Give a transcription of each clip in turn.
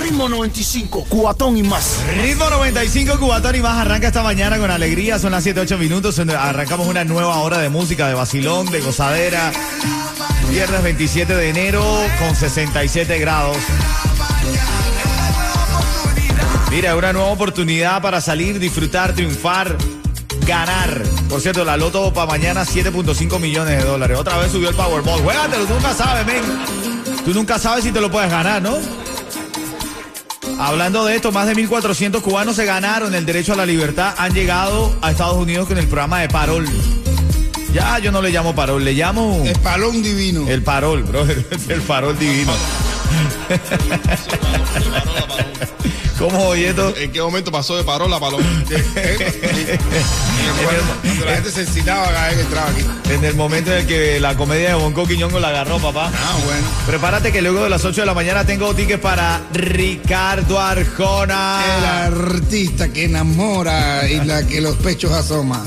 Ritmo 95, cuatón y más. Ritmo 95 Cubatón y más arranca esta mañana con alegría. Son las 7, 8 minutos. Arrancamos una nueva hora de música, de vacilón, de gozadera. Viernes 27 de enero con 67 grados. Mira, una nueva oportunidad para salir, disfrutar, triunfar, ganar. Por cierto, la loto para mañana 7.5 millones de dólares. Otra vez subió el Powerball. Juégatelo, tú nunca sabes, men. Tú nunca sabes si te lo puedes ganar, ¿no? Hablando de esto, más de 1.400 cubanos se ganaron el derecho a la libertad. Han llegado a Estados Unidos con el programa de Parol. Ya yo no le llamo Parol, le llamo... El palón divino. El Parol, brother. El Parol divino. ¿Cómo, Oyeto? ¿En qué momento pasó de parola a paloma? Cuando la gente se excitaba cada vez que entraba aquí. En el momento en el que la comedia de Bonco Quiñongo la agarró, papá. Ah, bueno. Prepárate que luego de las 8 de la mañana tengo tickets para Ricardo Arjona. El artista que enamora y la que los pechos asoma.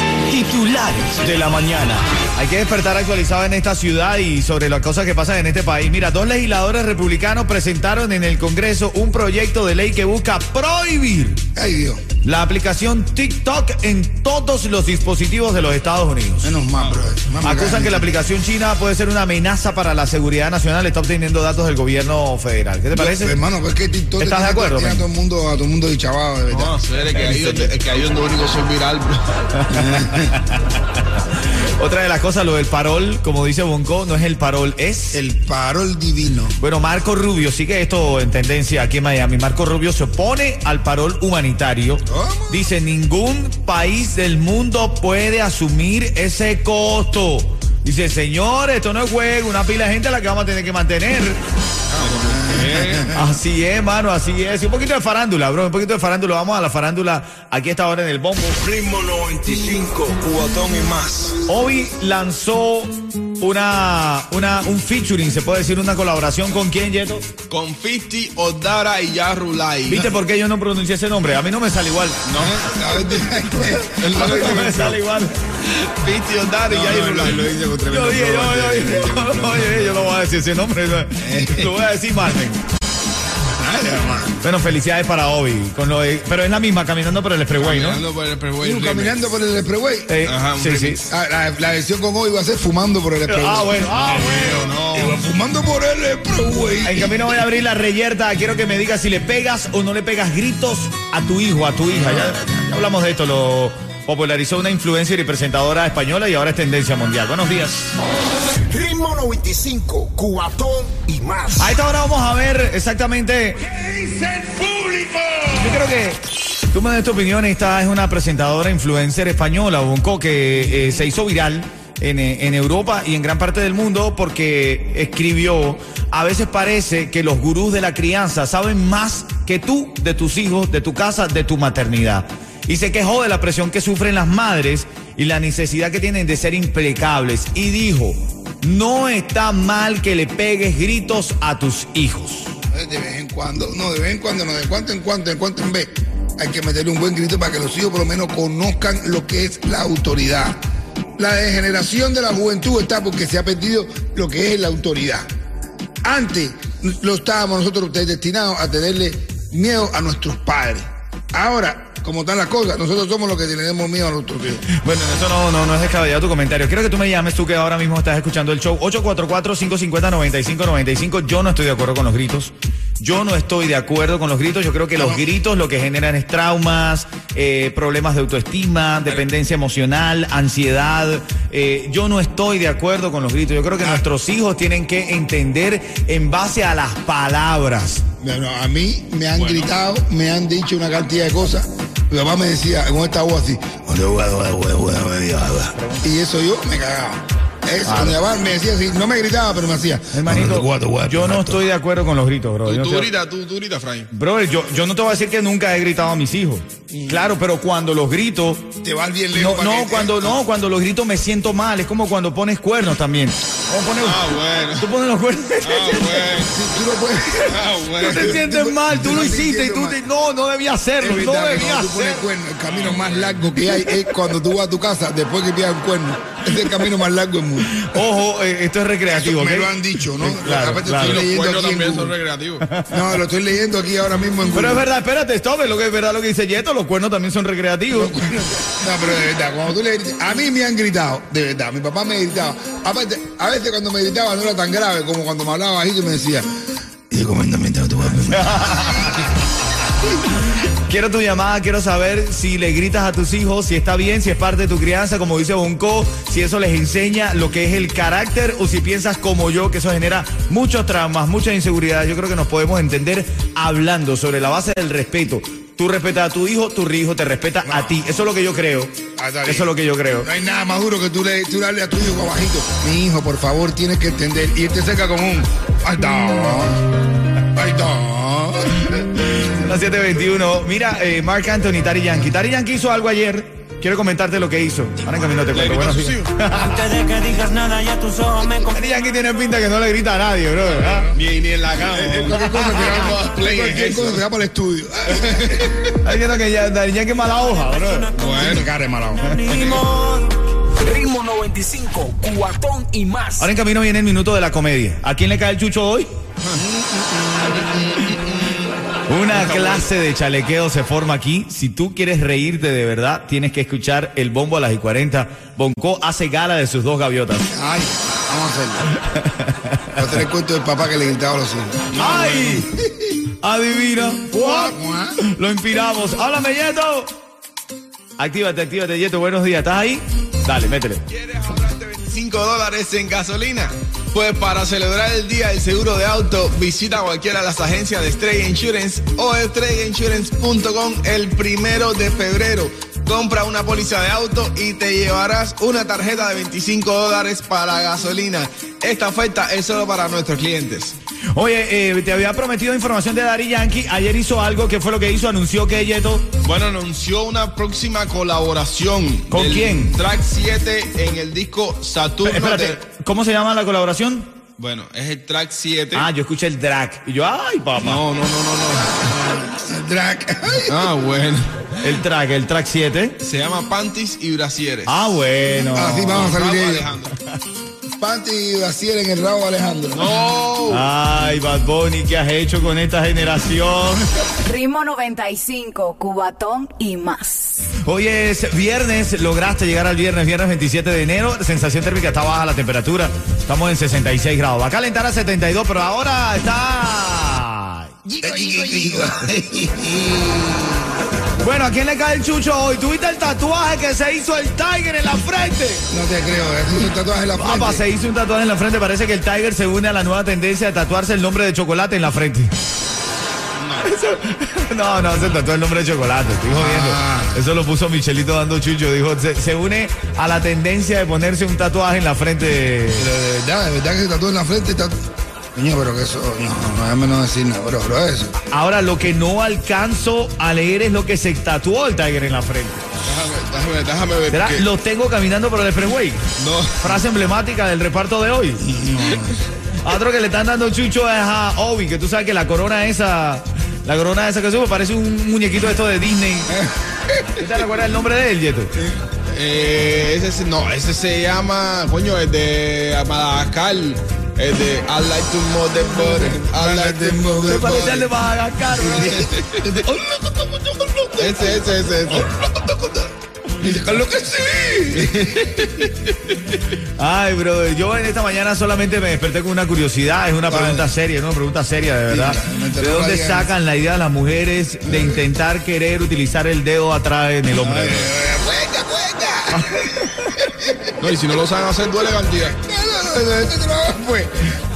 Titulares de la mañana. Hay que despertar actualizado en esta ciudad y sobre las cosas que pasan en este país. Mira, dos legisladores republicanos presentaron en el Congreso un proyecto de ley que busca prohibir Ay Dios, la aplicación TikTok en todos los dispositivos de los Estados Unidos. menos mal, bro. Acusan que la aplicación china puede ser una amenaza para la seguridad nacional. Está obteniendo datos del gobierno federal. ¿Qué te parece? Hermano, pues que TikTok ¿Estás de acuerdo, a men? todo el mundo, a todo el mundo dichabado, de verdad. No, sé, es que ahí es ahí donde único soy viral. Otra de las cosas, lo del parol, como dice Bonco, no es el parol, es El parol divino. Bueno, Marco Rubio, sigue esto en tendencia aquí en Miami. Marco Rubio se opone al parol humanitario. Dice, ningún país del mundo puede asumir ese costo. Dice, señor, esto no es juego, una pila de gente a la que vamos a tener que mantener. Así es, mano, así es. Y un poquito de farándula, bro, un poquito de farándula. Vamos a la farándula aquí a esta hora en el bombo. Ritmo 95, cuatón y más. Obi lanzó una, una, un featuring, se puede decir, una colaboración con quién, Yeto. Con 50, Odara y Yarulai. ¿Viste por qué yo no pronuncié ese nombre? A mí no me sale igual. No, a ver, el A mí no me sale igual. 50, Odara y Yarulai. lo dice con tremendo Yo dije, yo, yo, dije, oye, yo no voy a decir ese nombre. no. Lo voy a decir mal, men. Bueno, felicidades para Obi. Con lo de- pero es la misma, caminando por el expressway, ¿no? Caminando por el Remix. caminando por el expressway. Eh, Ajá, sí, sí. Ah, la, la versión con hoy va a ser fumando por el expressway. Ah, bueno, ah, bueno. No, Iba fumando por el expressway. En camino voy a abrir la reyerta. Quiero que me digas si le pegas o no le pegas gritos a tu hijo, a tu hija. Ya, ya hablamos de esto. Lo popularizó una influencer y presentadora española y ahora es tendencia mundial. Buenos días. Ritmo 95, cuatón y más. A esta hora vamos a ver exactamente. Yo creo que tú me das tu opinión. Esta es una presentadora influencer española, Bonco, que eh, se hizo viral en, eh, en Europa y en gran parte del mundo porque escribió. A veces parece que los gurús de la crianza saben más que tú de tus hijos, de tu casa, de tu maternidad. Y se quejó de la presión que sufren las madres y la necesidad que tienen de ser impecables. Y dijo, no está mal que le pegues gritos a tus hijos. De vez en cuando, no, de vez en cuando, no, de cuanto en cuanto, de cuanto en vez. Hay que meterle un buen grito para que los hijos por lo menos conozcan lo que es la autoridad. La degeneración de la juventud está porque se ha perdido lo que es la autoridad. Antes lo estábamos nosotros destinados a tenerle miedo a nuestros padres. Ahora, como están las cosas, nosotros somos los que tenemos miedo a nuestros hijos. Bueno, eso no, no, no es descabellado tu comentario. Quiero que tú me llames, tú que ahora mismo estás escuchando el show. 844-550-9595. Yo no estoy de acuerdo con los gritos. Yo no estoy de acuerdo con los gritos. Yo creo que los gritos lo que generan es traumas, eh, problemas de autoestima, dependencia emocional, ansiedad. Eh, yo no estoy de acuerdo con los gritos. Yo creo que nuestros hijos tienen que entender en base a las palabras. Bueno, a mí me han gritado, me han dicho una cantidad de cosas. Mi papá me decía con esta voz así, y eso yo me cagaba. Eso, mi papá me decía así, no me gritaba, pero me hacía. Hermanito, yo no estoy de acuerdo con los gritos, bro. Tú, tú gritas, tú, tú gritas, Frank. Brother, yo, yo no te voy a decir que nunca he gritado a mis hijos. Claro, pero cuando los grito, Te vas bien lejos. no, no, cuando no, cuando los grito me siento mal. Es como cuando pones cuernos también. ¿Cómo pones- Ah, bueno. Tú pones los cuernos. Ah, bueno. Tú no puedes. Ah, bueno. Tú te sientes mal, tú Te lo hiciste y tú te, no, no debía hacerlo, no debía hacerlo. cuerno, el camino más largo que hay es cuando tú vas a tu casa después que pillas un cuerno. Es el camino más largo del mundo. Ojo, eh, esto es recreativo, Me lo han dicho, ¿no? Sí, claro, Aparte claro. estoy Los leyendo aquí en también son recreativos. No, lo estoy leyendo aquí ahora mismo en Google. Pero es verdad, espérate, stop, es lo que es verdad lo que dice Yeto, los cuernos también son recreativos. No, pero de verdad, cuando tú le gritas, a mí me han gritado, de verdad, mi papá me gritaba. Aparte, a veces cuando me gritaba no era tan grave como cuando me hablaba bajito y me decía, y tú vas Quiero tu llamada, quiero saber si le gritas a tus hijos, si está bien, si es parte de tu crianza, como dice Bonco, si eso les enseña lo que es el carácter o si piensas como yo que eso genera muchos traumas, mucha inseguridad. Yo creo que nos podemos entender hablando sobre la base del respeto. Tú respetas a tu hijo, tu hijo te respeta a ti. Eso es lo que yo creo. Ah, Eso es lo que yo creo. No hay nada más duro que tú le, tú a tu hijo bajito. Mi hijo, por favor, tienes que entender. Y él te seca con un. Ahí está. Ahí está. Las 721. Mira, eh, Mark Anthony, Tari Yankee. Tari Yankee hizo algo ayer. Quiero comentarte lo que hizo. Ahora en camino te cuento. Bueno. Antes de que digas nada, ya tus ojos me Tari Yankee tiene pinta que no le grita a nadie, bro. Ni, ni en la cama. Cualquier cosa que Vamos va, a play en cualquier cosa que va para el estudio. Diciendo que ya, Yankee es mala hoja, bro. Bueno, cara. Ni modo. Ritmo 95, cuatón y más. Ahora en camino viene el minuto de la comedia. ¿A quién le cae el chucho hoy? Una clase de chalequeo se forma aquí. Si tú quieres reírte de verdad, tienes que escuchar el bombo a las y 40. Bonco hace gala de sus dos gaviotas. Ay, vamos a hacerlo. Voy a tener el cuento del papá que le gritaba a los hijos. ¡Ay! Adivina. Lo inspiramos. ¡Háblame, Yeto! Actívate, actívate, Yeto. Buenos días. ¿Estás ahí? Dale, métele. ¿Quieres ahorrarte 25 dólares en gasolina? Pues para celebrar el día del seguro de auto, visita cualquiera de las agencias de Estrella Insurance o estrellainsurance.com el primero de febrero. Compra una póliza de auto y te llevarás una tarjeta de 25 dólares para gasolina. Esta oferta es solo para nuestros clientes. Oye, eh, te había prometido información de Daddy Yankee. Ayer hizo algo. ¿Qué fue lo que hizo? Anunció que Yeto. Bueno, anunció una próxima colaboración. ¿Con quién? Track 7 en el disco Saturno. Espérate, de- ¿cómo se llama la colaboración? Bueno, es el track 7. Ah, yo escuché el drag. Y yo, ay, papá. No, no, no, no, El drag. no. Ah, bueno. El track, el track 7. Se llama Panties y Brasieres. Ah, bueno. Así vamos a salir. Alejandro. Panty y brasier en el rabo Alejandro. No. Ay, Bad Bunny, ¿qué has hecho con esta generación? Ritmo 95, Cubatón y más. Hoy es viernes, lograste llegar al viernes, viernes 27 de enero. Sensación térmica está baja la temperatura. Estamos en 66 grados. Va a calentar a 72, pero ahora está. Bueno, ¿a quién le cae el chucho hoy? ¿Tuviste el tatuaje que se hizo el Tiger en la frente? No te creo, es un tatuaje en la frente. Papá, se hizo un tatuaje en la frente. Parece que el Tiger se une a la nueva tendencia de tatuarse el nombre de chocolate en la frente. No, no, se tatuó el nombre de chocolate, estoy jodiendo. Ah. Eso lo puso Michelito dando chucho. Dijo, se, se une a la tendencia de ponerse un tatuaje en la frente. Pero de verdad, de verdad que se tatuó en la frente. Tatu... Niño, pero que eso, no, no, no decir nada, bro, bro, eso. Ahora, lo que no alcanzo a leer es lo que se tatuó el Tiger en la frente. Déjame, déjame, déjame ver. Porque- Los tengo caminando por el freeway. No. Frase emblemática del reparto de hoy. A Otro que le están dando chucho es a Obi, que tú sabes que la corona esa, la corona esa que sube parece un muñequito esto de Disney. ¿Tú te recuerdas el nombre de él, Yeto? Eh, ese, se- no, ese se llama, coño, el de Madagascar. El de I like to move the body. I like to move Se the de body. Madagascar, ¿no? Ese, ese, ese, ese. Dice, Carlos que sí. Ay, bro, yo en esta mañana solamente me desperté con una curiosidad, es una pregunta seria, es una pregunta seria, de verdad. Sí, ¿De dónde sacan la idea de las mujeres de intentar querer utilizar el dedo atrás en el hombre? Ay, Juega, juega. No, y si no lo saben hacer, duele cantidad. Este.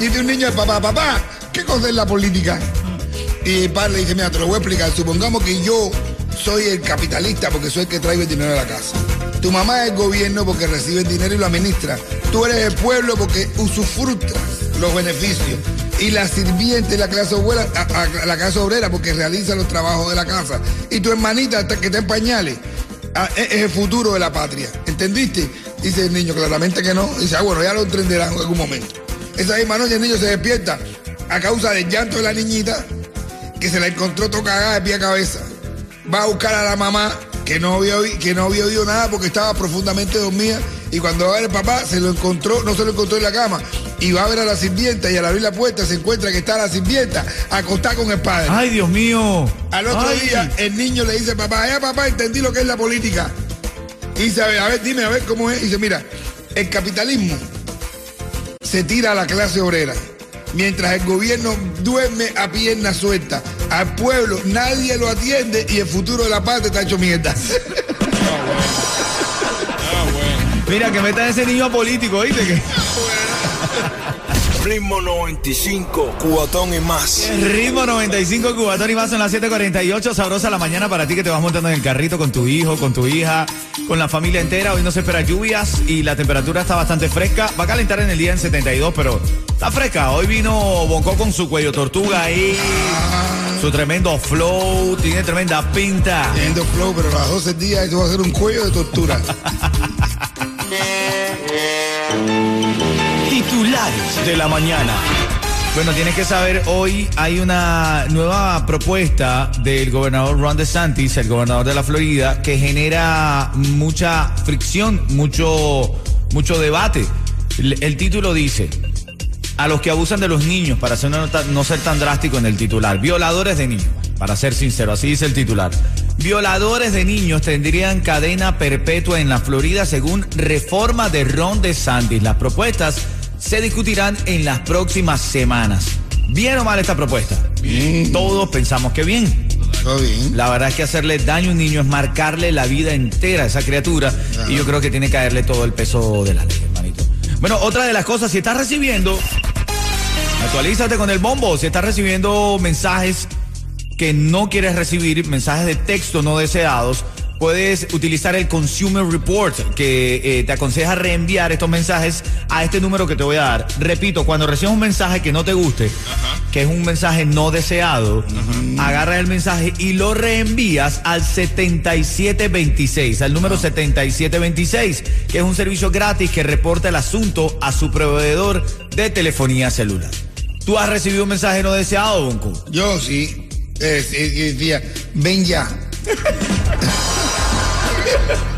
Dice un niño al papá, papá, ¿qué cosa es la política? Y el padre le dice, mira, te lo voy a explicar. Supongamos que yo soy el capitalista porque soy el que trae el dinero a la casa. Tu mamá es el gobierno porque recibe el dinero y lo administra. Tú eres el pueblo porque usufructas los beneficios. Y la sirviente la clase obrera, la clase obrera porque realiza los trabajos de la casa. Y tu hermanita que está en pañales es, el futuro de la patria. ¿Entendiste? Dice el niño, claramente que no. Dice, ah, bueno, ya lo entenderán en algún momento. Esa misma noche el niño se despierta a causa del llanto de la niñita que se la encontró toda cagada de pie a cabeza. Va a buscar a la mamá que no había, que no había oído nada porque estaba profundamente dormida y cuando va a ver el papá se lo encontró, no se lo encontró en la cama y va a ver a la sirvienta y al abrir la puerta se encuentra que está la sirvienta acostada con el padre. Ay, Dios mío. Al otro Ay. día el niño le dice al papá, ya papá, entendí lo que es la política. Y dice, a ver, a ver, dime, a ver cómo es. Y dice, mira, el capitalismo se tira a la clase obrera, mientras el gobierno duerme a pierna suelta. Al pueblo nadie lo atiende y el futuro de la patria está hecho mierda. Mira, que metan ese niño a político, ¿oíste? Que Ritmo 95, cubatón y más. ritmo 95 Cubatón y más son las 7:48. Sabrosa la mañana para ti que te vas montando en el carrito con tu hijo, con tu hija, con la familia entera. Hoy no se espera lluvias y la temperatura está bastante fresca. Va a calentar en el día en 72, pero está fresca. Hoy vino Bonco con su cuello tortuga ahí, su tremendo flow, tiene tremenda pinta. Teniendo flow, pero a las 12 días eso va a ser un cuello de tortura. Titulares de la mañana. Bueno, tienes que saber, hoy hay una nueva propuesta del gobernador Ron DeSantis, el gobernador de la Florida, que genera mucha fricción, mucho, mucho debate. El, título dice, a los que abusan de los niños, para ser no, no ser tan drástico en el titular, violadores de niños, para ser sincero, así dice el titular. Violadores de niños tendrían cadena perpetua en la Florida según reforma de Ron DeSantis. Las propuestas se discutirán en las próximas semanas. ¿Bien o mal esta propuesta? Bien. Todos pensamos que bien. Todo bien. La verdad es que hacerle daño a un niño es marcarle la vida entera a esa criatura y yo creo que tiene que caerle todo el peso de la ley, hermanito. Bueno, otra de las cosas, si estás recibiendo, actualízate con el bombo, si estás recibiendo mensajes que no quieres recibir, mensajes de texto no deseados, puedes utilizar el Consumer Report que eh, te aconseja reenviar estos mensajes a este número que te voy a dar. Repito, cuando recibas un mensaje que no te guste, que es un mensaje no deseado, agarra el mensaje y lo reenvías al 7726, al número 7726, que es un servicio gratis que reporta el asunto a su proveedor de telefonía celular. ¿Tú has recibido un mensaje no deseado, Bonco? Yo sí. Eh, sí, sí, decía, ven ya.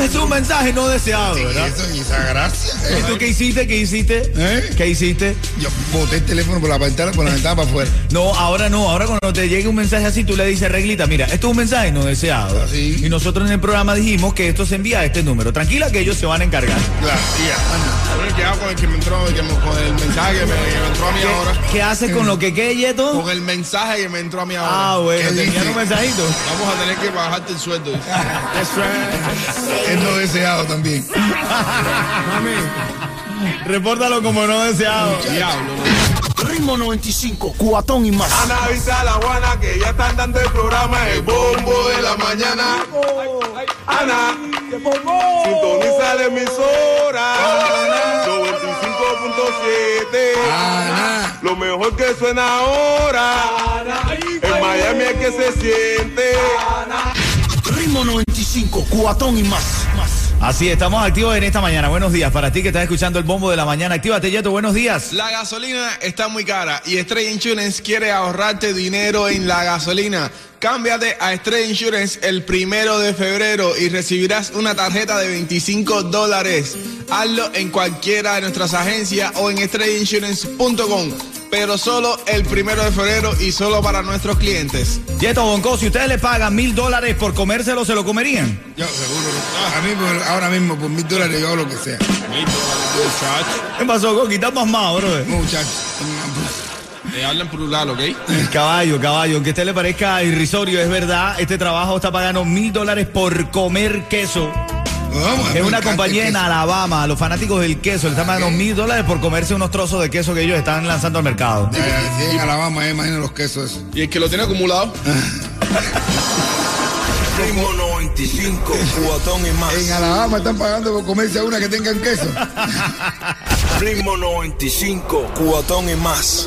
Es un mensaje no deseado, Sí, ¿verdad? eso y esa gracia. ¿Y eh. tú qué hiciste? ¿Qué hiciste? ¿Eh? ¿Qué hiciste? Yo boté el teléfono por la ventana, por la ventana para afuera. No, ahora no. Ahora cuando te llegue un mensaje así, tú le dices, reglita, mira, esto es un mensaje no deseado. Así. Y nosotros en el programa dijimos que esto se envía a este número. Tranquila que ellos se van a encargar. Claro, ya, ¿qué hago con el que me entró, que me- con el mensaje que me, que me entró a mí ahora? ¿Qué, qué haces con lo que quede, Yeto? Con el mensaje que me entró a mí ahora. Ah, bueno, ¿Qué te envían dice? un mensajito. Vamos a tener que bajarte el sueldo. dice. Es no deseado también. Repórtalo como no deseado. Diablo. Ritmo 95, cubatón y más. Ana avisa a la Juana que ya están dando el programa El Bombo de la Mañana. Ana, sintoniza la emisora. 95.7. Ana. Lo mejor que suena ahora. En Miami es que se siente. Ritmo 95, cubatón y más. más. Así, estamos activos en esta mañana. Buenos días. Para ti que estás escuchando el bombo de la mañana, actívate, Yeto. Buenos días. La gasolina está muy cara y Estrella Insurance quiere ahorrarte dinero en la gasolina. Cámbiate a Estrella Insurance el primero de febrero y recibirás una tarjeta de 25 dólares. Hazlo en cualquiera de nuestras agencias o en estrellainsurance.com. pero solo el primero de febrero y solo para nuestros clientes. Yeto Bonco, si ustedes le pagan mil dólares por comérselo, ¿se lo comerían? Yo seguro. A mí por- ahora mismo por mil dólares yo hago lo que sea. ¿Qué pasó, Coqui? Estás pasmado, bro. Muchachos. Eh, hablen plural, ¿ok? Caballo, caballo, aunque a usted le parezca irrisorio, es verdad, este trabajo está pagando mil dólares por comer queso. Vamos, Es una compañía en. Alabama, a los fanáticos del queso, le están pagando mil dólares por comerse unos trozos de queso que ellos están lanzando al mercado. Ya, Si en Alabama, eh, imagino los quesos. esos. Y el que lo tiene acumulado. Ritmo 95, cubatón y más. En Alabama están pagando por comerse a una que tengan queso. Ritmo 95, cubatón y más.